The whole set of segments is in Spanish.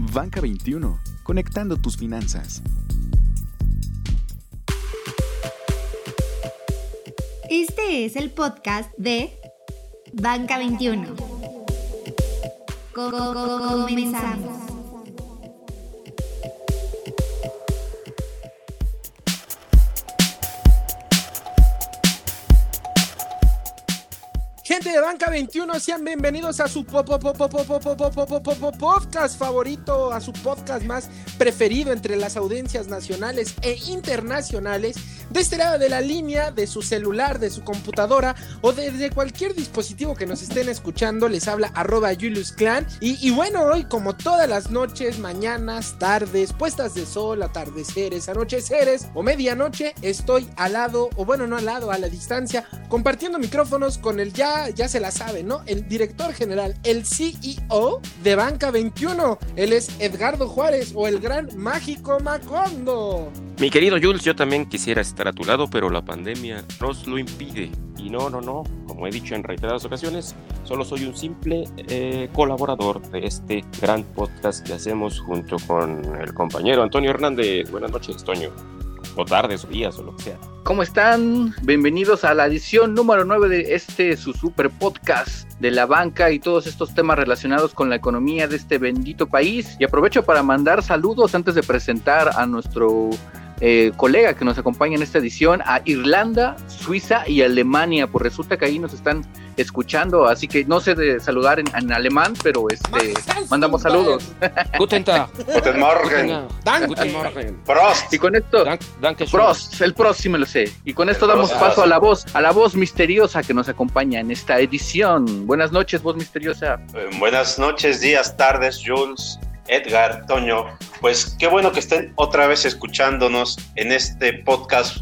Banca 21, conectando tus finanzas. Este es el podcast de Banca 21. Comenzamos. Gente de Banca 21, sean bienvenidos a su podcast favorito, a su podcast más preferido entre las audiencias nacionales e internacionales de este lado de la línea, de su celular, de su computadora o desde cualquier dispositivo que nos estén escuchando, les habla arroba Julius Clan. Y, bueno, hoy como todas las noches, mañanas, tardes, puestas de sol, atardeceres, anocheceres o medianoche, estoy al lado, o bueno, no al lado, a la distancia, compartiendo micrófonos con el ya, ya se la sabe, ¿no? El director general, el CEO de Banca 21. Él es Edgardo Juárez o el gran mágico Macondo. Mi querido Jules, yo también quisiera estar a tu lado, pero la pandemia nos lo impide. Y no, no, no, como he dicho en reiteradas ocasiones, solo soy un simple eh, colaborador de este gran podcast que hacemos junto con el compañero Antonio Hernández. Buenas noches, Toño. O tardes, o días, o lo que sea. ¿Cómo están? Bienvenidos a la edición número 9 de este su super podcast de la banca y todos estos temas relacionados con la economía de este bendito país. Y aprovecho para mandar saludos antes de presentar a nuestro eh, colega que nos acompaña en esta edición a Irlanda, Suiza y Alemania, pues resulta que ahí nos están escuchando, así que no sé de saludar en, en alemán, pero este mandamos saludos. Guten Tag. Guten Morgen. Guten Morgen. Prost. Y con esto, Dank, Prost, el Prost sí me lo sé. Y con esto El damos Prost. paso a la voz, a la voz misteriosa que nos acompaña en esta edición. Buenas noches, voz misteriosa. Eh, buenas noches, días, tardes, Jules, Edgar, Toño. Pues qué bueno que estén otra vez escuchándonos en este podcast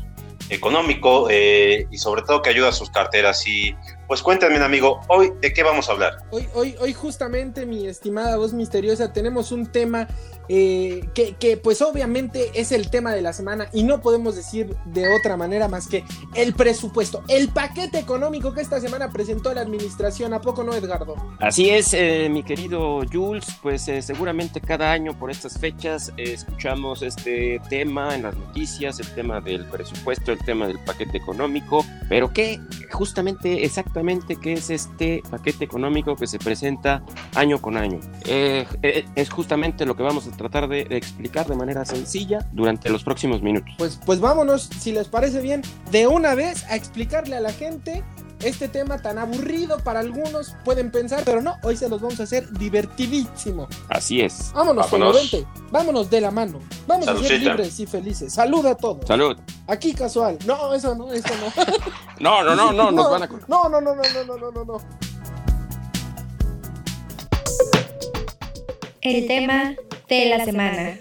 económico eh, y sobre todo que ayuda a sus carteras. Y pues cuéntenme, amigo, hoy de qué vamos a hablar. Hoy, hoy, hoy justamente, mi estimada voz misteriosa, tenemos un tema eh, que, pues obviamente es el tema de la semana y no podemos decir de otra manera más que el presupuesto, el paquete económico que esta semana presentó la administración. ¿A poco no, Edgardo? Así es, eh, mi querido Jules, pues eh, seguramente cada año por estas fechas escuchamos este tema en las noticias, el tema del presupuesto, el tema del paquete económico, pero ¿qué justamente, exactamente, qué es este paquete económico que se presenta año con año? Es justamente lo que vamos a tratar de, de explicar de manera sencilla durante los próximos minutos. Pues, pues vámonos, si les parece bien, de una vez a explicarle a la gente este tema tan aburrido para algunos pueden pensar, pero no, hoy se los vamos a hacer divertidísimo. Así es. Vámonos, Vámonos. vente. Vámonos de la mano. Vamos a ser libres y felices. Salud a todos. Salud. Aquí casual. No, eso no, eso no. No, no, no, no, nos van a... No, no, no, no, no, no, no, no, no. El tema de la semana.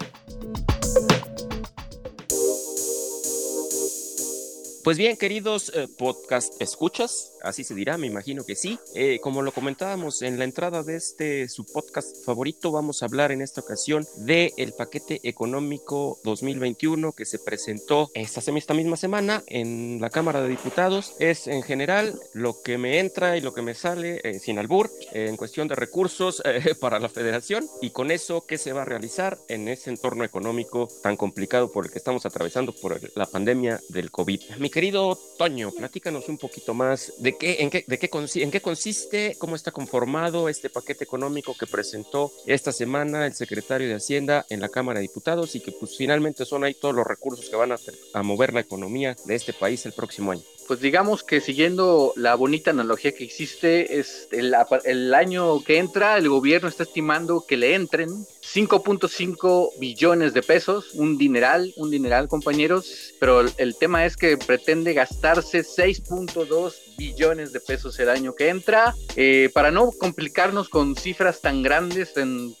Pues bien, queridos eh, podcast escuchas, así se dirá, me imagino que sí. Eh, como lo comentábamos en la entrada de este su podcast favorito, vamos a hablar en esta ocasión del el paquete económico 2021 que se presentó esta, esta misma semana en la Cámara de Diputados. Es en general lo que me entra y lo que me sale eh, sin albur eh, en cuestión de recursos para la federación y con eso qué se va a realizar en ese entorno económico tan complicado por el que estamos atravesando por la pandemia del COVID. Mi querido Toño, platícanos un poquito más de qué, en, qué, de qué, en qué consiste, cómo está conformado este paquete económico que presentó esta semana el secretario de Hacienda en la Cámara de Diputados y que pues finalmente son ahí todos los recursos que van a mover la economía de este país el próximo año. Pues digamos que siguiendo la bonita analogía que existe, es el, año que entra, el gobierno está estimando que le entren 5.5 billones de pesos, un dineral, un dineral compañeros, pero el, tema es que pretende gastarse 6.2 billones de pesos el año que entra, eh, para no complicarnos con cifras tan grandes, tan,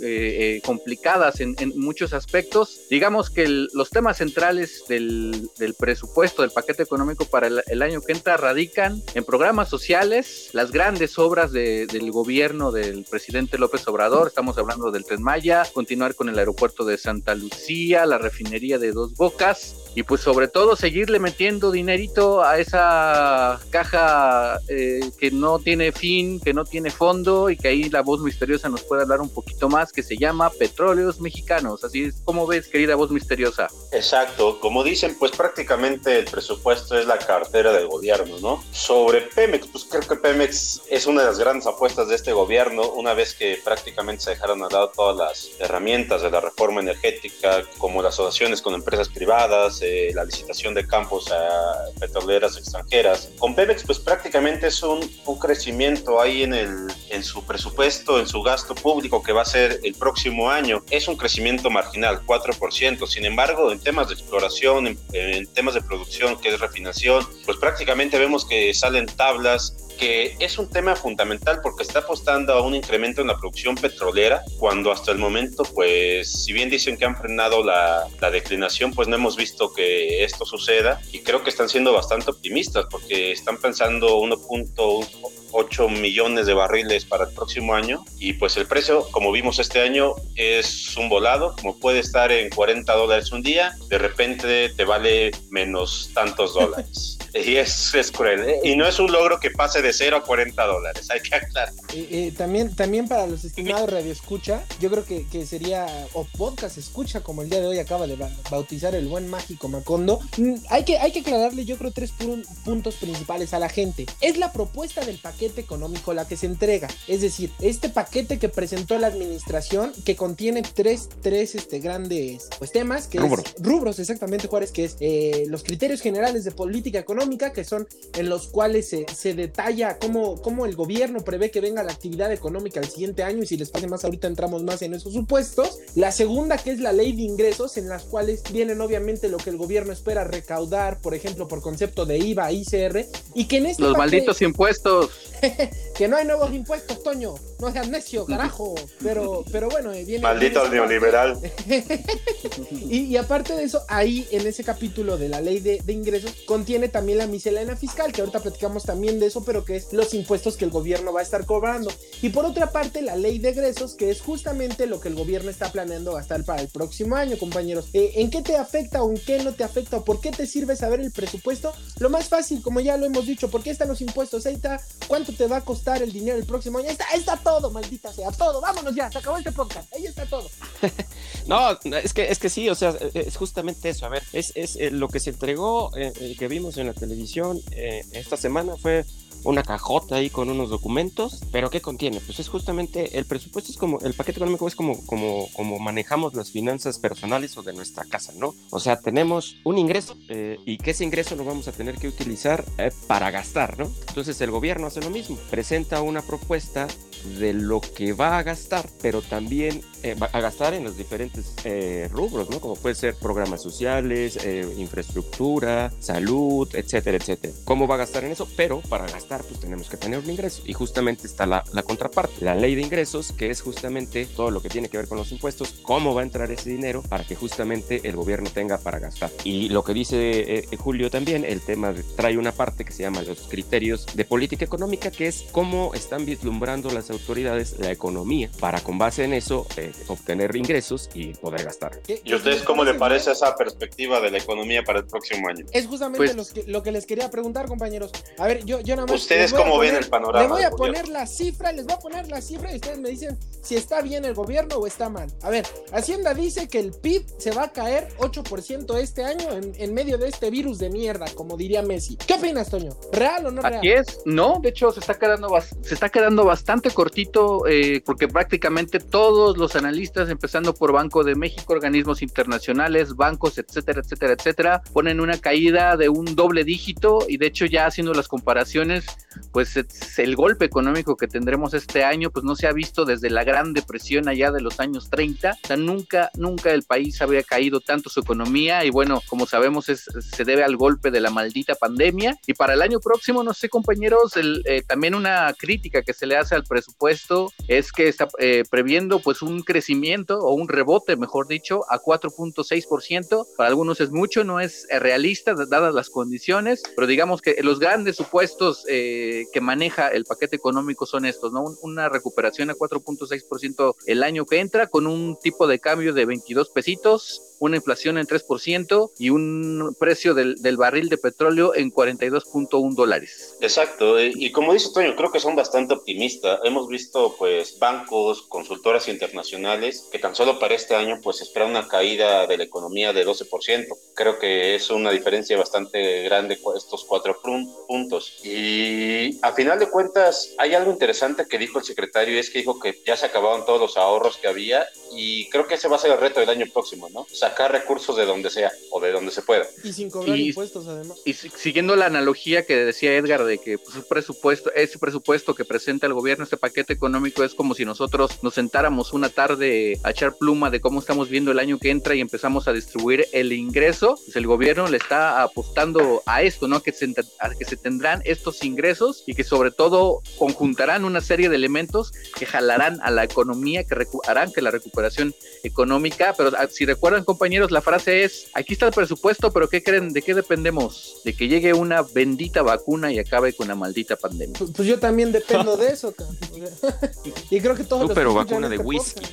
eh, eh, complicadas en, muchos aspectos, digamos que los temas centrales del, del, presupuesto, del paquete económico para el, año que entra radican en programas sociales, las grandes obras de, del gobierno del presidente López Obrador, estamos hablando del Tren Maya, continuar con el aeropuerto de Santa Lucía, la refinería de Dos Bocas, y pues sobre todo seguirle metiendo dinerito a esa caja eh, que no tiene fin, que no tiene fondo y que ahí la voz misteriosa nos puede hablar un poquito más, que se llama Petróleos Mexicanos. Así es como ves, querida voz misteriosa. Exacto, como dicen, pues prácticamente el presupuesto es la cartera del gobierno, ¿no? Sobre Pemex, pues creo que Pemex es una de las grandes apuestas de este gobierno, una vez que prácticamente se dejaron a lado todas las herramientas de la reforma energética, como las asociaciones con empresas privadas, la licitación de campos a petroleras extranjeras. Con Pemex, pues prácticamente es un, un crecimiento ahí en, el, en su presupuesto, en su gasto público que va a ser el próximo año. Es un crecimiento marginal, 4%. Sin embargo, en temas de exploración, en, en temas de producción, que es refinación, pues prácticamente vemos que salen tablas que es un tema fundamental porque está apostando a un incremento en la producción petrolera, cuando hasta el momento, pues, si bien dicen que han frenado la, la declinación, pues no hemos visto que esto suceda y creo que están siendo bastante optimistas porque están pensando 1.8 millones de barriles para el próximo año y pues el precio, como vimos este año, es un volado, como puede estar en 40 dólares un día, de repente te vale menos tantos dólares. Y es, es cruel. ¿eh? Y no es un logro que pase de 0 a 40 dólares, hay que aclarar. Eh, eh, también, también para los estimados Radio Escucha, yo creo que, que, sería, o podcast escucha, como el día de hoy acaba de bautizar el buen mágico Macondo, mm, hay que, hay que aclararle, yo creo, tres puntos principales a la gente. Es la propuesta del paquete económico la que se entrega. Es decir, este paquete que presentó la administración, que contiene tres, tres este, grandes pues, temas, que rubros. es rubros, exactamente, Juárez, que es eh, los criterios generales de política económica que son en los cuales se, se detalla cómo, cómo, el gobierno prevé que venga la actividad económica el siguiente año y si les pase más ahorita entramos más en esos supuestos. La segunda que es la ley de ingresos en las cuales vienen obviamente lo que el gobierno espera recaudar, por ejemplo, por concepto de IVA, ICR y que en este Los malditos impuestos. que no hay nuevos impuestos, Toño. No seas necio, carajo. Pero, pero bueno, eh, viene. Maldito neoliberal. y, y, aparte de eso, ahí en ese capítulo de la ley de, de ingresos contiene también la miscelánea fiscal, que ahorita platicamos también de eso, pero que es los impuestos que el gobierno va a estar cobrando. Y por otra parte, la ley de egresos, que es justamente lo que el gobierno está planeando gastar para el próximo año, compañeros. Eh, ¿En qué te afecta o en qué no te afecta o por qué te sirve saber el presupuesto? Lo más fácil, como ya lo hemos dicho, ¿por qué están los impuestos? Ahí está, ¿cuánto te va a costar el dinero el próximo año? Ahí está, ahí está todo, maldita sea, todo. Vámonos ya, se acabó este podcast. Ahí está todo. no, es que, es que sí, o sea, es justamente eso. A ver, es, es eh, lo que se entregó, eh, que vimos en la televisión eh, esta semana fue una cajota ahí con unos documentos, pero ¿qué contiene? Pues es justamente el presupuesto es como el paquete económico es como como como manejamos las finanzas personales o de nuestra casa, ¿no? O sea, tenemos un ingreso eh, y que ese ingreso lo vamos a tener que utilizar eh, para gastar, ¿no? Entonces el gobierno hace lo mismo, presenta una propuesta de lo que va a gastar, pero también eh, va a gastar en los diferentes eh, rubros, ¿no? Como puede ser programas sociales, eh, infraestructura, salud, etcétera, etcétera. ¿Cómo va a gastar en eso? Pero para gastar, pues tenemos que tener un ingreso. Y justamente está la, la contraparte, la ley de ingresos, que es justamente todo lo que tiene que ver con los impuestos, cómo va a entrar ese dinero para que justamente el gobierno tenga para gastar. Y lo que dice Julio también, el tema de, trae una parte que se llama los criterios de política económica, que es cómo están vislumbrando las autoridades la economía para con base en eso eh, obtener ingresos y poder gastar. ¿Y a ustedes cómo le parece esa perspectiva de la economía para el próximo año? Es justamente pues, que, lo que les quería preguntar, compañeros. A ver, yo, yo nada más. ¿Ustedes cómo poner, ven el panorama? Les voy a poner la cifra, les voy a poner la cifra y ustedes me dicen si está bien el gobierno o está mal. A ver, Hacienda dice que el PIB se va a caer 8% este año en, en medio de este virus de mierda, como diría Messi. ¿Qué opinas, Toño? ¿Real o no real? Así es, no, de hecho se está quedando, se está quedando bastante cortito eh, porque prácticamente todos los analistas, empezando por Banco de México, organismos internacionales, bancos, etcétera, etcétera, etcétera, ponen una caída de un doble dígito y de hecho ya haciendo las comparaciones, pues el golpe económico que tendremos este año, pues no se ha visto desde la Gran Depresión allá de los años 30, o sea, nunca, nunca el país había caído tanto su economía y bueno, como sabemos es, se debe al golpe de la maldita pandemia y para el año próximo, no sé compañeros, eh, también una crítica que se le hace al presupuesto es que está eh, previendo pues un crecimiento o un rebote, mejor dicho, a 4.6%. Para algunos es mucho, no es realista dadas las condiciones, pero digamos que los grandes supuestos eh, que maneja el paquete económico son estos, ¿no? Una recuperación a 4.6% el año que entra con un tipo de cambio de 22 pesitos una inflación en 3% y un precio del, del barril de petróleo en 42.1 dólares. Exacto, eh, y como dice Toño, creo que son bastante optimistas. Hemos visto pues bancos, consultoras internacionales que tan solo para este año pues esperan una caída de la economía de 12%. Creo que es una diferencia bastante grande estos cuatro puntos. Y a final de cuentas hay algo interesante que dijo el secretario y es que dijo que ya se acabaron todos los ahorros que había y creo que ese va a ser el reto del año próximo, ¿no? Sacar recursos de donde sea o de donde se pueda. Y sin cobrar impuestos además. Y siguiendo la analogía que decía Edgar de que pues, su presupuesto, ese presupuesto que presenta el gobierno, este paquete económico es como si nosotros nos sentáramos una tarde a echar pluma de cómo estamos viendo el año que entra y empezamos a distribuir el ingreso, pues el gobierno le está apostando a esto, ¿no? Que se, a que se tendrán estos ingresos y que sobre todo conjuntarán una serie de elementos que jalarán a la economía, que harán que la recuperación económica, pero ah, si recuerdan compañeros, la frase es, aquí está el presupuesto, pero ¿qué creen? ¿De qué dependemos? De que llegue una bendita vacuna y acabe con la maldita pandemia. Pues, pues yo también dependo de eso, y creo que todos... pero vacuna de whisky.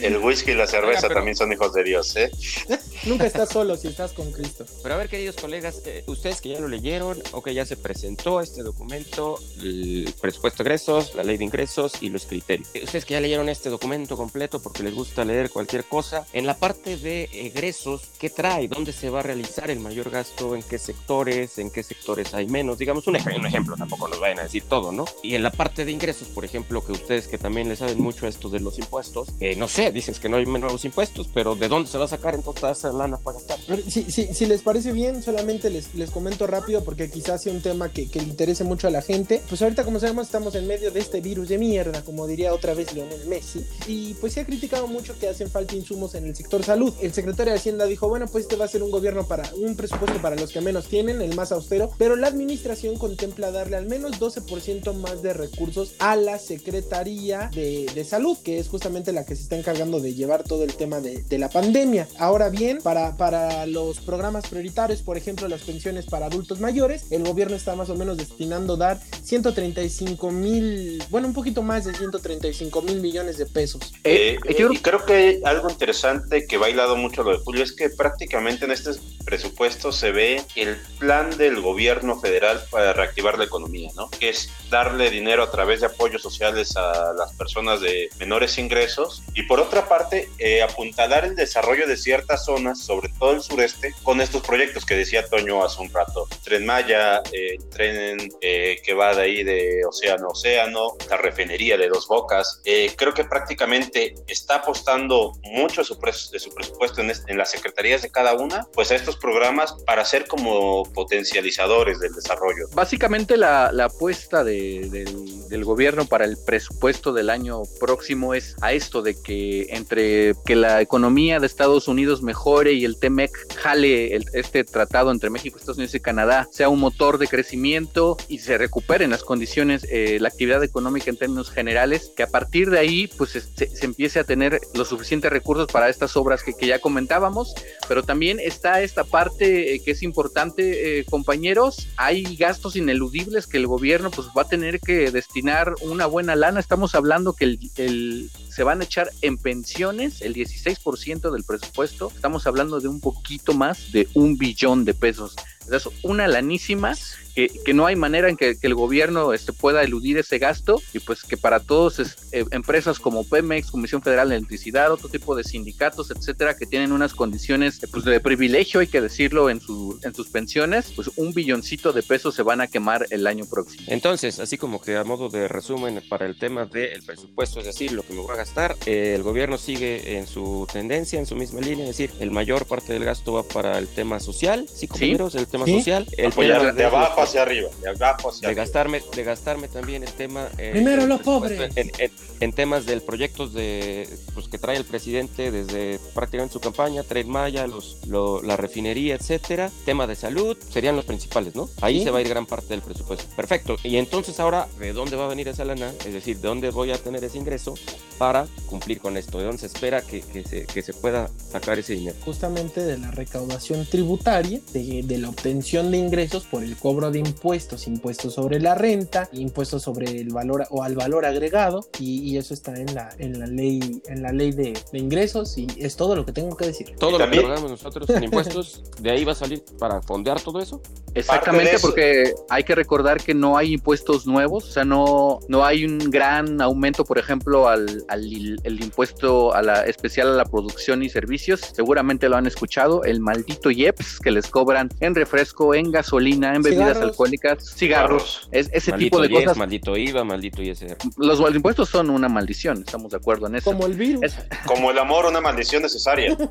El whisky y la cerveza también son hijos de Dios, ¿eh? Nunca estás solo si estás con Cristo. Pero a ver, queridos colegas, eh, ustedes que ya lo leyeron o que ya se presentó este documento, el presupuesto de ingresos, la ley de ingresos y los criterios. Eh, ustedes que ya leyeron este documento completo porque les gusta leer cualquier cosa, en la parte de egresos, ¿qué trae? ¿Dónde se va a realizar el mayor gasto? ¿En qué sectores? ¿En qué sectores hay menos? Digamos un, ejemplo, un ejemplo tampoco nos vayan a decir todo, ¿no? Y en la parte de ingresos, por ejemplo, que ustedes que también les saben mucho esto de los impuestos, eh, no sé, dicen que no hay nuevos impuestos, pero ¿de dónde se va a sacar entonces esa lana para gastar? Si, si, si les parece bien, solamente les, les comento rápido porque quizás sea un tema que, que, le interese mucho a la gente. Pues ahorita, como sabemos, estamos en medio de este virus de mierda, como diría otra vez Lionel Messi, y pues se ha criticado mucho que hacen falta insumos en el sector salud. El secretario de Hacienda dijo, bueno, pues este va a ser un gobierno para un presupuesto para los que menos tienen, el más austero, pero la administración contempla darle al menos 12% más de recursos a la Secretaría de, de Salud, que es justamente la que se está encargando de llevar todo el tema de, de la pandemia. Ahora bien, para, para los programas prioritarios, por ejemplo, las pensiones para adultos mayores, el gobierno está más o menos destinando dar 135 mil, bueno, un poquito más de 135 mil millones de pesos. Eh, eh, y creo que algo interesante que va hilado mucho lo de Julio es que prácticamente en este presupuesto se ve el plan del gobierno federal para reactivar la economía, ¿no? Que es darle dinero a través de apoyos sociales a las personas de menores ingresos y por otra parte eh, apuntalar el desarrollo de ciertas zonas, sobre todo el sureste, con estos proyectos que decía Toño hace un rato. Tren Maya, eh, tren eh, que va de ahí de océano a océano, la refinería de Dos Bocas. Eh, creo que prácticamente está apostando mucho de su, de su presupuesto en, en, las secretarías de cada una, pues a estos programas para ser como potencializadores del desarrollo. Básicamente la, la apuesta de, del, del gobierno para el presupuesto del año próximo es a esto de que entre que la economía de Estados Unidos mejore y el TEMEC jale el, este tratado entre México, Estados Unidos y Canadá sea un motor de crecimiento y se recuperen las condiciones, eh, la actividad económica en términos generales, que a partir de ahí pues se, se empiece a tener los suficientes recursos para estas obras que, que ya comentábamos, pero también está esta parte eh, que es importante, eh, compañeros, hay gastos ineludibles que el gobierno pues va a tener que destinar una buena lana, estamos hablando que el, el se van a echar en pensiones el 16% del presupuesto. Estamos hablando de un poquito más de un billón de pesos. Es una lanísima que, que, no hay manera en que, que, el gobierno este, pueda eludir ese gasto y pues que para todos es, eh, empresas como Pemex, Comisión Federal de Electricidad, otro tipo de sindicatos, etcétera, que tienen unas condiciones pues, de privilegio, hay que decirlo, en, su, en sus pensiones, pues un billoncito de pesos se van a quemar el año próximo. Entonces, así como que a modo de resumen para el tema del presupuesto, es decir, lo que me voy a gastar, eh, el gobierno sigue en su tendencia, en su misma línea, es decir, el mayor parte del gasto va para el tema social, ¿sí, compañeros? ¿Sí? El tema ¿Sí? social. El Apoyar tema de, de abajo hacia arriba, de abajo hacia de arriba. Gastarme, de gastarme también el tema... Eh, Primero los pobres. En, en, en, temas del proyectos de, pues, que trae el presidente desde prácticamente su campaña, Tren Maya, los, lo, la refinería, etcétera. Tema de salud, serían los principales, ¿no? Ahí ¿Sí? se va a ir gran parte del presupuesto. Perfecto. Y entonces ahora, ¿de dónde va a venir esa lana? Es decir, ¿de dónde voy a tener ese ingreso para cumplir con esto? ¿De dónde se espera que, que, se, que se pueda sacar ese dinero? Justamente de la recaudación tributaria, de, de la obtención de ingresos por el cobro de de impuestos, impuestos sobre la renta, impuestos sobre el valor o al valor agregado, y, eso está en la, en la ley, en la ley de, ingresos, y es todo lo que tengo que decir. Todo lo que pagamos nosotros en impuestos, de ahí va a salir para fondear todo eso. Exactamente, porque hay que recordar que no hay impuestos nuevos, o sea, no, no hay un gran aumento, por ejemplo, al, al el impuesto a la especial a la producción y servicios. Seguramente lo han escuchado, el maldito IEPS que les cobran en refresco, en gasolina, en bebidas alcohólicas, cigarros, es, ese tipo de cosas. Maldito IVA, maldito ISR. Los, impuestos son una maldición, estamos de acuerdo en eso. Como el virus. Como el amor, una maldición necesaria.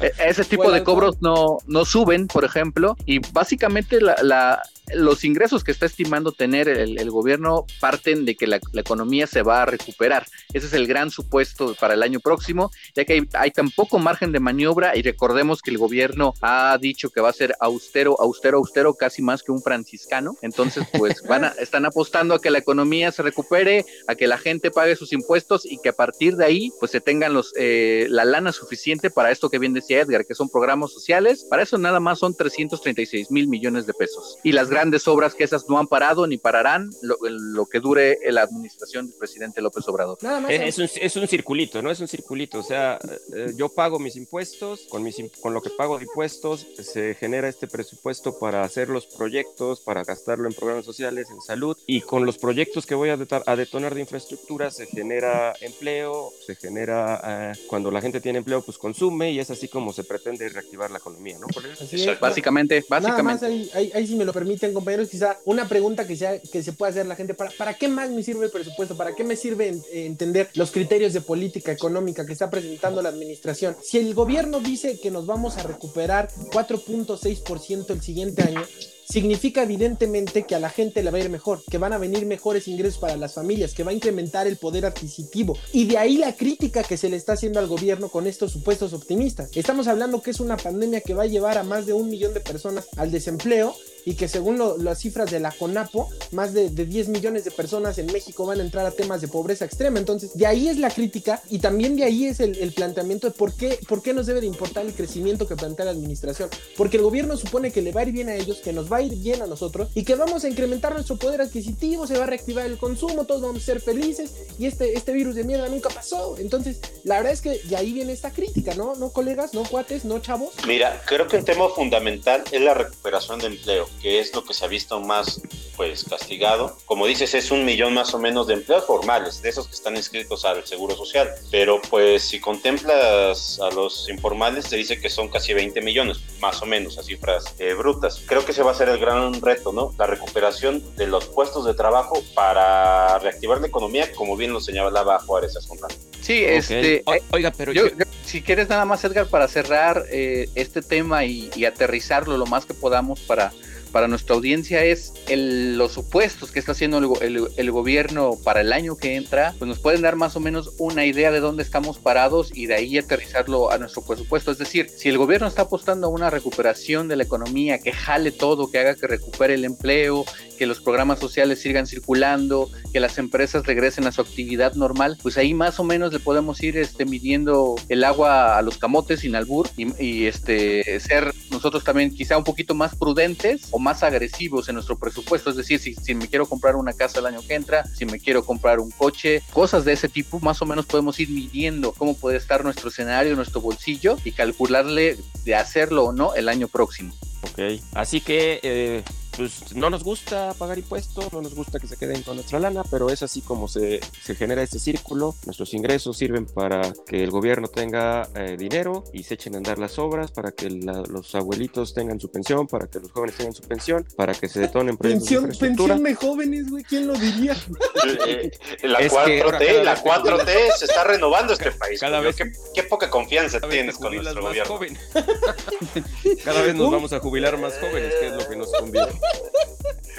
E, ese tipo de cobros no, no suben, por ejemplo, y básicamente la, los ingresos que está estimando tener el, gobierno parten de que la, economía se va a recuperar. Ese es el gran supuesto para el año próximo, ya que hay, tan poco margen de maniobra y recordemos que el gobierno ha dicho que va a ser austero, austero, austero, casi más que un franciscano. Entonces, pues van a, están apostando a que la economía se recupere, a que la gente pague sus impuestos y que a partir de ahí, pues se tengan los, eh, la lana suficiente para esto que bien decía Edgar, que son programas sociales. Para eso nada más son 336 mil millones de pesos. Y las grandes obras que esas no han parado ni pararán lo, que dure la administración del presidente López Obrador. es, un, es, un, circulito, ¿no? Es un circulito. O sea, eh, yo pago mis impuestos, con, mis, con lo que pago de impuestos se genera este presupuesto para hacer los proyectos, para gastarlo en programas sociales, en salud, y con los proyectos que voy a, a detonar de infraestructura se genera empleo, se genera, eh, cuando la gente tiene empleo, pues consume, y es así como se pretende reactivar la economía, ¿no? básicamente, básicamente. ahí, ahí, ahí, si me lo permiten, compañeros, quizá una pregunta que, sea, que se pueda hacer la gente, ¿para, ¿para qué más me sirve el presupuesto? ¿Para qué me sirve entender los criterios de política económica que está presentando la administración? Si el gobierno dice que nos vamos a recuperar 4.6% el siguiente año, you. Significa evidentemente que a la gente le va a ir mejor, que van a venir mejores ingresos para las familias, que va a incrementar el poder adquisitivo. Y de ahí la crítica que se le está haciendo al gobierno con estos supuestos optimistas. Estamos hablando que es una pandemia que va a llevar a más de un millón de personas al desempleo y que según las cifras de la CONAPO, más de, 10 millones de personas en México van a entrar a temas de pobreza extrema. Entonces, de ahí es la crítica y también de ahí es el, planteamiento de por qué, por qué nos debe de importar el crecimiento que plantea la administración. Porque el gobierno supone que le va a ir bien a ellos, que nos va a ir bien a nosotros y que vamos a incrementar nuestro poder adquisitivo, se va a reactivar el consumo, todos vamos a ser felices y este, este virus de mierda nunca pasó. Entonces, la verdad es que de ahí viene esta crítica, ¿no? No colegas, no cuates, no chavos. Mira, creo que un tema fundamental es la recuperación de empleo que es lo que se ha visto más pues castigado. Como dices, es un millón más o menos de empleos formales, de esos que están inscritos al Seguro Social. Pero pues si contemplas a los informales, se dice que son casi 20 millones, más o menos, a cifras eh, brutas. Creo que ese va a ser el gran reto, ¿no? La recuperación de los puestos de trabajo para reactivar la economía, como bien lo señalaba Juárez un Sí, este... oiga, pero yo, si quieres nada más, Edgar, para cerrar eh, este tema y, y aterrizarlo lo más que podamos para para nuestra audiencia es los supuestos que está haciendo el, gobierno para el año que entra, pues nos pueden dar más o menos una idea de dónde estamos parados y de ahí aterrizarlo a nuestro presupuesto. Es decir, si el gobierno está apostando a una recuperación de la economía, que jale todo, que haga que recupere el empleo, que los programas sociales sigan circulando, que las empresas regresen a su actividad normal, pues ahí más o menos le podemos ir este, midiendo el agua a los camotes sin albur y, este, ser nosotros también quizá un poquito más prudentes o más agresivos en nuestro presupuesto. Es decir, si, si me quiero comprar una casa el año que entra, si me quiero comprar un coche, cosas de ese tipo, más o menos podemos ir midiendo cómo puede estar nuestro escenario, nuestro bolsillo y calcularle de hacerlo o no el año próximo. Ok, así que eh, pues no nos gusta pagar impuestos, no nos gusta que se queden con nuestra lana, pero es así como se, se genera este círculo. Nuestros ingresos sirven para que el gobierno tenga eh, dinero y se echen a andar las obras, para que los abuelitos tengan su pensión, para que los jóvenes tengan su pensión, para que se detonen proyectos pensión, de Pensión de jóvenes, güey, ¿quién lo diría? Eh, la 4T, la 4T se está renovando este país. Cada vez, qué, poca confianza tienes con nuestro gobierno. cada vez nos vamos a jubilar más jóvenes, que es lo que nos conviene.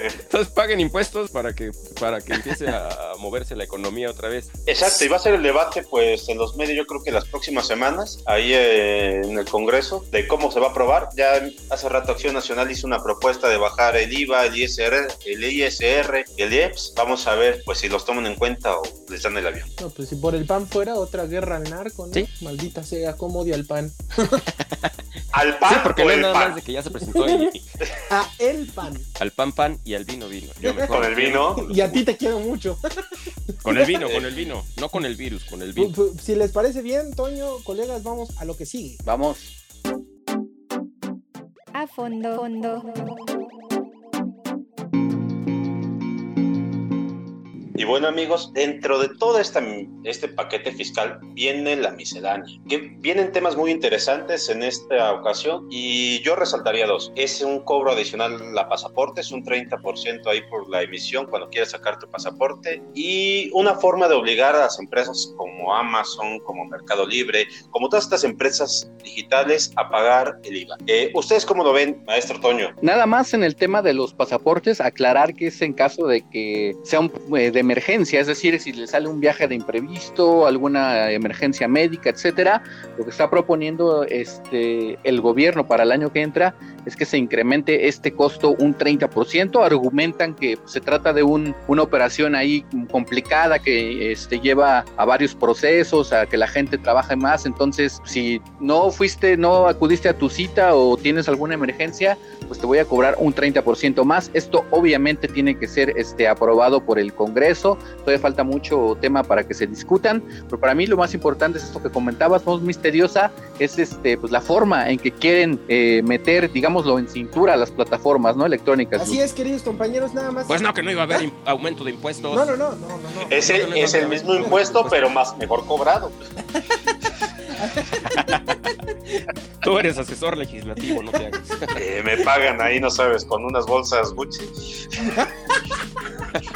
Entonces paguen impuestos para que, para que empiece a moverse la economía otra vez. Exacto, y va a ser el debate pues en los medios yo creo que las próximas semanas, ahí eh, en el Congreso, de cómo se va a aprobar. Ya hace rato Acción Nacional hizo una propuesta de bajar el IVA, el ISR, el ISR y el IEPS. Vamos a ver pues si los toman en cuenta o les dan el avión. No, pues si por el pan fuera otra guerra al narco, ¿no? Maldita sea, cómo odia el pan. ¿Al pan Sí, porque o no es nada pan? más de que ya se presentó y- A el pan. al pan pan y al vino vino. Yo mejor Con el vino. Y a ti te quiero mucho. Con el vino, con el vino. No con el virus, con el vino. Si les parece bien, Toño, colegas, vamos a lo que sigue. Vamos. A fondo, fondo. Y bueno amigos, dentro de todo esta, este paquete fiscal viene la miscelánea, que vienen temas muy interesantes en esta ocasión y yo resaltaría dos. Es un cobro adicional a pasaporte, es un 30% ahí por la emisión cuando quieres sacar tu pasaporte y una forma de obligar a las empresas como Amazon, como Mercado Libre, como todas estas empresas digitales a pagar el IVA. Eh, ¿Ustedes cómo lo ven, maestro Toño? Nada más en el tema de los pasaportes, aclarar que es en caso de que sea un, eh, de emergencia, es decir, si le sale un viaje de imprevisto, alguna emergencia médica, etcétera, lo que está proponiendo este el gobierno para el año que entra es que se incremente este costo un 30%. Argumentan que se trata de un, una operación ahí complicada que este, lleva a varios procesos, a que la gente trabaje más. Entonces, si no fuiste, no acudiste a tu cita o tienes alguna emergencia, pues te voy a cobrar un 30% más. Esto obviamente tiene que ser este, aprobado por el Congreso. Todavía falta mucho tema para que se discutan, pero para mí lo más importante es esto que comentabas, más misteriosa, es este, pues, la forma en que quieren eh, meter, digámoslo, en cintura las plataformas ¿no? electrónicas. Así es, queridos compañeros, nada más. Pues no, que no iba a haber im- aumento de impuestos. No, no, no, no, no. no. Es el, es el mismo impuesto, pero más mejor cobrado. Tú eres asesor legislativo, no te hagas. Eh, me pagan ahí, no sabes, con unas bolsas Gucci.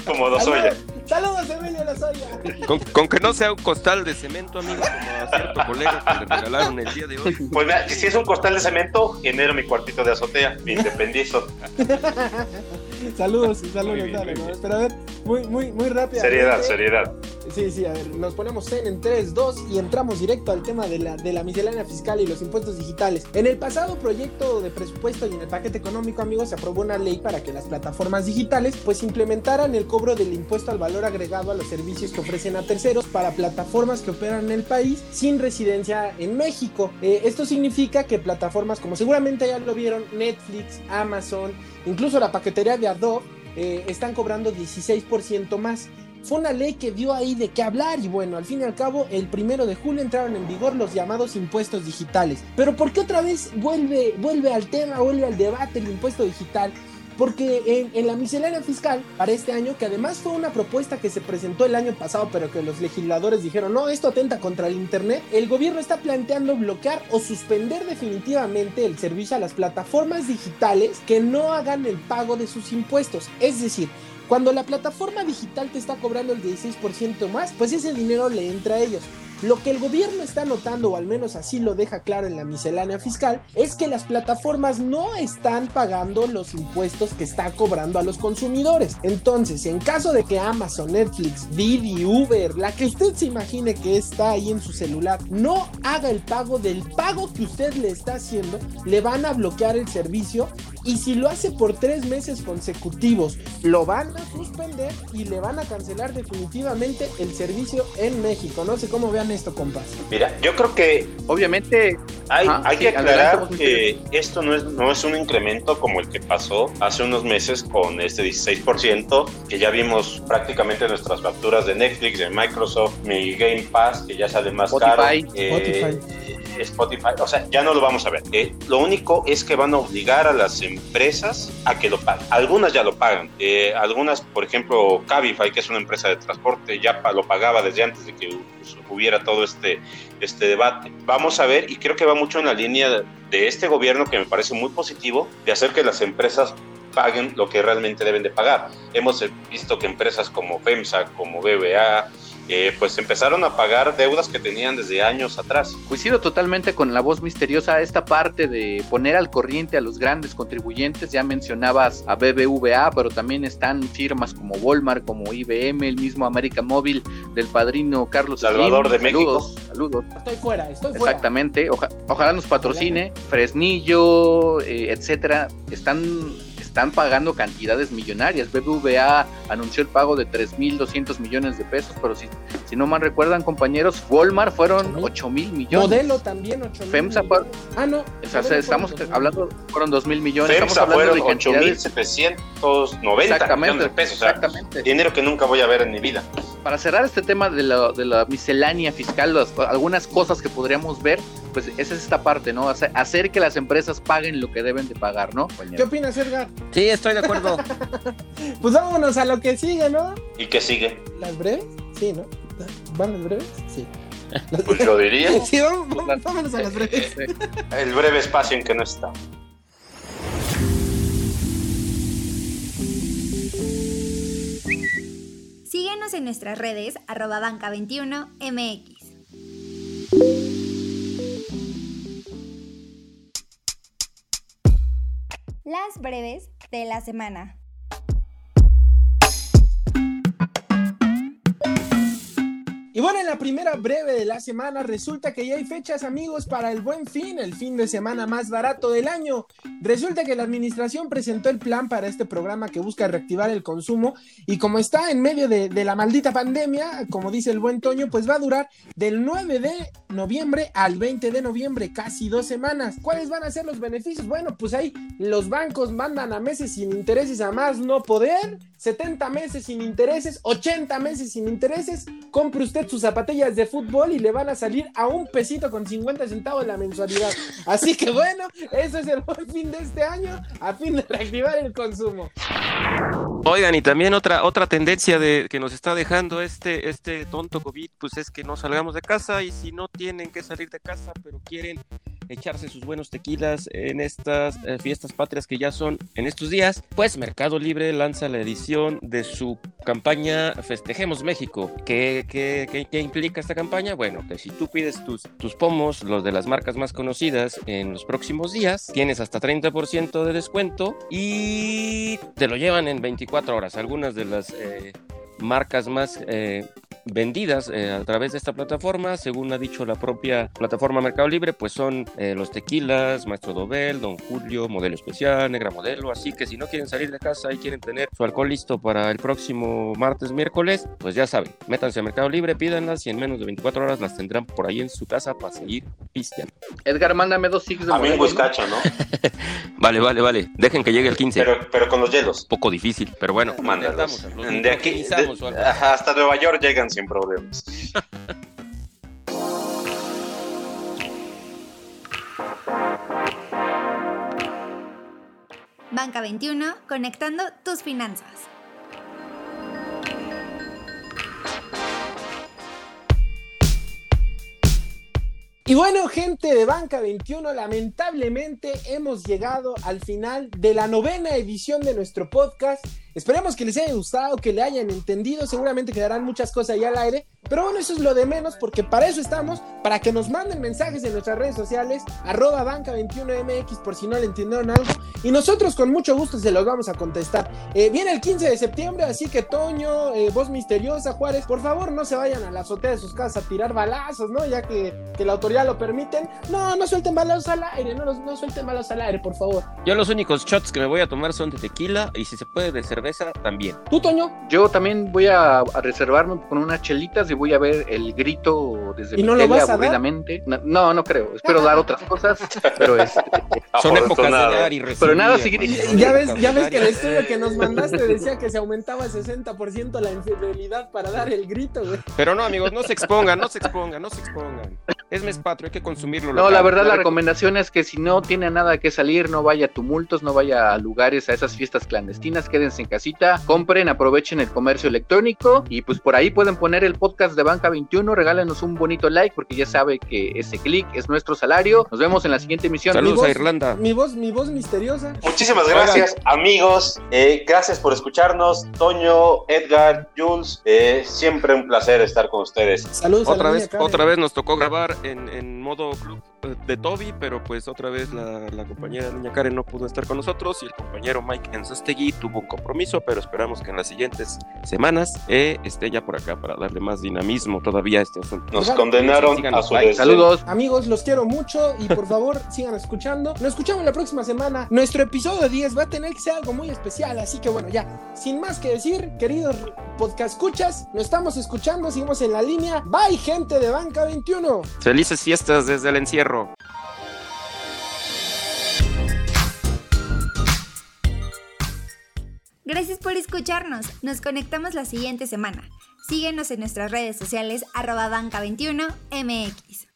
Como dos ollas. Saludos, Emilio Lozoya. Con, con que no sea un costal de cemento, amigo, como a cierto colega que le regalaron el día de hoy. Pues mira, si es un costal de cemento, genero mi cuartito de azotea, me independizo. Saludos, saludos, bien, dale, muy ¿no? bien. Pero a ver, muy, muy, muy rápido. Seriedad, seriedad. Sí, sí, a ver, nos ponemos en, en 3, 2 y entramos directo al tema de la, de la miscelánea fiscal y los impuestos digitales. En el pasado proyecto de presupuesto y en el paquete económico, amigos, se aprobó una ley para que las plataformas digitales pues implementaran el cobro del impuesto al valor agregado a los servicios que ofrecen a terceros para plataformas que operan en el país sin residencia en México. Eh, esto significa que plataformas como seguramente ya lo vieron, Netflix, Amazon, incluso la paquetería de Adobe, eh, están cobrando 16% más fue una ley que dio ahí de qué hablar y bueno, al fin y al cabo, el primero de julio entraron en vigor los llamados impuestos digitales. Pero ¿por qué otra vez vuelve, vuelve al tema, vuelve al debate el impuesto digital? Porque en, en, la miscelánea fiscal para este año, que además fue una propuesta que se presentó el año pasado, pero que los legisladores dijeron, no, esto atenta contra el Internet, el gobierno está planteando bloquear o suspender definitivamente el servicio a las plataformas digitales que no hagan el pago de sus impuestos. Es decir, cuando la plataforma digital te está cobrando el 16% más, pues ese dinero le entra a ellos. Lo que el gobierno está notando, o al menos así lo deja claro en la miscelánea fiscal, es que las plataformas no están pagando los impuestos que está cobrando a los consumidores. Entonces, en caso de que Amazon, Netflix, Didi, Uber, la que usted se imagine que está ahí en su celular, no haga el pago del pago que usted le está haciendo, le van a bloquear el servicio y si lo hace por tres meses consecutivos, lo van a suspender y le van a cancelar definitivamente el servicio en México. No sé cómo vean esto, compas. Mira, yo creo que obviamente hay, Ajá, hay sí, que aclarar adelante, que esto no es, no es un incremento como el que pasó hace unos meses con este 16%, que ya vimos prácticamente nuestras facturas de Netflix, de Microsoft, mi Game Pass, que ya sale más Spotify. caro. Spotify. eh, Spotify, o sea, ya no lo vamos a ver. Eh, lo único es que van a obligar a las empresas a que lo paguen. Algunas ya lo pagan. Eh, algunas, por ejemplo, Cabify, que es una empresa de transporte, ya lo pagaba desde antes de que pues, hubiera todo este, este debate. Vamos a ver, y creo que va mucho en la línea de este gobierno, que me parece muy positivo, de hacer que las empresas paguen lo que realmente deben de pagar. Hemos visto que empresas como FEMSA, como BBA, eh, pues empezaron a pagar deudas que tenían desde años atrás. Coincido totalmente con la voz misteriosa, esta parte de poner al corriente a los grandes contribuyentes, ya mencionabas a BBVA, pero también están firmas como Walmart, como IBM, el mismo América Móvil del padrino Carlos Salvador Slim. de saludos, Saludos. Estoy fuera, estoy fuera. Exactamente, Oja- ojalá nos patrocine, Fresnillo, eh, etcétera, están están pagando cantidades millonarias. BBVA anunció el pago de 3.200 millones de pesos, pero si, si no mal recuerdan, compañeros, Walmart fueron 8 mil millones. Modelo también 8 mil. FEMSA fueron, Ah, no. o sea, Modelo estamos fueron 8,000. hablando, fueron 2 mil millones. Estamos FEMSA hablando fueron de cantidades. 8.790 millones de pesos. O sea, exactamente. dinero que nunca voy a ver en mi vida. Para cerrar este tema de la, de la miscelánea fiscal, las- algunas cosas que podríamos ver, pues esa es esta parte, ¿no? Hacer, hacer que las empresas paguen lo que deben de pagar, ¿no? ¿Qué opinas, Edgar? Sí, estoy de acuerdo. Pues vámonos a lo que sigue, ¿no? ¿Y qué sigue? ¿Las breves? Sí, ¿no? ¿Van las breves? Sí. Pues yo diría Sí, vamos, vámonos a las breves. el breve espacio en que no está. Síguenos en nuestras redes arroba banca21mx. Las breves de la semana. Y bueno, en la primera breve de la semana resulta que ya hay fechas, amigos, para el buen fin, el fin de semana más barato del año. Resulta que la administración presentó el plan para este programa que busca reactivar el consumo y como está en medio de, la maldita pandemia, como dice el buen Toño, pues va a durar del 9 de noviembre al 20 de noviembre, casi dos semanas. ¿Cuáles van a ser los beneficios? Bueno, pues ahí los bancos mandan a meses sin intereses a más no poder, 70 meses sin intereses, 80 meses sin intereses, compre usted sus zapatillas de fútbol y le van a salir a un pesito con 50 centavos la mensualidad. Así que bueno, eso es el buen fin este año, a fin de reactivar el consumo. Oigan, y también otra, otra tendencia de, que nos está dejando este, este tonto COVID, pues es que no salgamos de casa y si no tienen que salir de casa, pero quieren echarse sus buenos tequilas en estas eh, fiestas patrias que ya son en estos días, pues Mercado Libre lanza la edición de su campaña Festejemos México. ¿Qué, qué, qué- implica esta campaña? Bueno, que si tú pides tus, tus pomos, los de las marcas más conocidas, en los próximos días, tienes hasta 30% de descuento y te lo llevan en 24 horas. Algunas de las eh, marcas más eh, vendidas eh, a través de esta plataforma, según ha dicho la propia plataforma Mercado Libre, pues son eh, los tequilas, Maestro Dobel, Don Julio, Modelo Especial, Negra Modelo, así que si no quieren salir de casa y quieren tener su alcohol listo para el próximo martes, miércoles, pues ya saben, métanse a Mercado Libre, pídanlas y en menos de 24 horas las tendrán por ahí en su casa para seguir pisteando. Edgar, mándame dos six de A mí un modelo, ¿no? bizcacho, ¿no? Vale, vale, vale, dejen que llegue el 15. Pero, pero con los hielos. poco difícil, pero bueno, los De aquí, microfonizamos de- o algo así. ajá, hasta Nueva York llegan sin problemas. Banca 21, conectando tus finanzas. Y bueno, gente de Banca 21, lamentablemente hemos llegado al final de la novena edición de nuestro podcast. Esperemos que les haya gustado, que le hayan entendido. Seguramente quedarán muchas cosas ahí al aire. Pero bueno, eso es lo de menos, porque para eso estamos, para que nos manden mensajes en nuestras redes sociales, arroba banca21mx por si no le entendieron algo. Y nosotros con mucho gusto se los vamos a contestar. Eh, viene el 15 de septiembre, así que Toño, eh, voz misteriosa, Juárez, por favor no se vayan a la azotea de sus casas a tirar balazos, ¿no? Ya que, que la autoridad lo permiten. No, no suelten balazos al aire, no, no suelten balazos al aire, por favor. Yo los únicos shots que me voy a tomar son de tequila y si se puede de también. ¿Tú, Toño? Yo también voy a, a reservarme con unas chelitas y voy a ver el grito desde ¿Y mi no tele vas a dar? aburridamente. No, no, no creo. Espero dar otras cosas, pero este, Son épocas de dar y recibir. Pero nada, seguir- Ya ves, ya ves que el estudio que nos mandaste decía que se aumentaba 60% la infidelidad para dar el grito, güey. Pero no, amigos, no se expongan, no se expongan, no se expongan. Es mes patrio, hay que consumirlo. No, local. la verdad la recomendación es que si no tiene nada que salir, no vaya a tumultos, no vaya a lugares, a esas fiestas clandestinas, quédense en casita, compren, aprovechen el comercio electrónico y pues por ahí pueden poner el podcast de Banca 21, regálenos un bonito like porque ya sabe que ese clic es nuestro salario. Nos vemos en la siguiente emisión. Saludos voz- a Irlanda. Mi voz, mi voz misteriosa. Muchísimas gracias, amigos. Eh, gracias por escucharnos. Toño, Edgar, Jules. eh, siempre un placer estar con ustedes. Saludos a Otra la vez, otra vez nos tocó grabar en, en modo club de Toby, pero pues otra vez la, la compañera Doña Karen no pudo estar con nosotros y el compañero Mike Enzastegui tuvo un compromiso, pero esperamos que en las siguientes semanas eh, esté ya por acá para darle más dinamismo todavía a este asunto. Nos condenaron a su deseo. Saludos. Amigos, los quiero mucho y por favor sigan escuchando. Nos escuchamos la próxima semana. Nuestro episodio 10 va a tener que ser algo muy especial, así que bueno, ya, sin más que decir, queridos podcast escuchas, nos estamos escuchando, seguimos en la línea. Bye, gente de Banca 21. Felices fiestas desde el encierro. Gracias por escucharnos. Nos conectamos la siguiente semana. Síguenos en nuestras redes sociales arroba banca21 mx.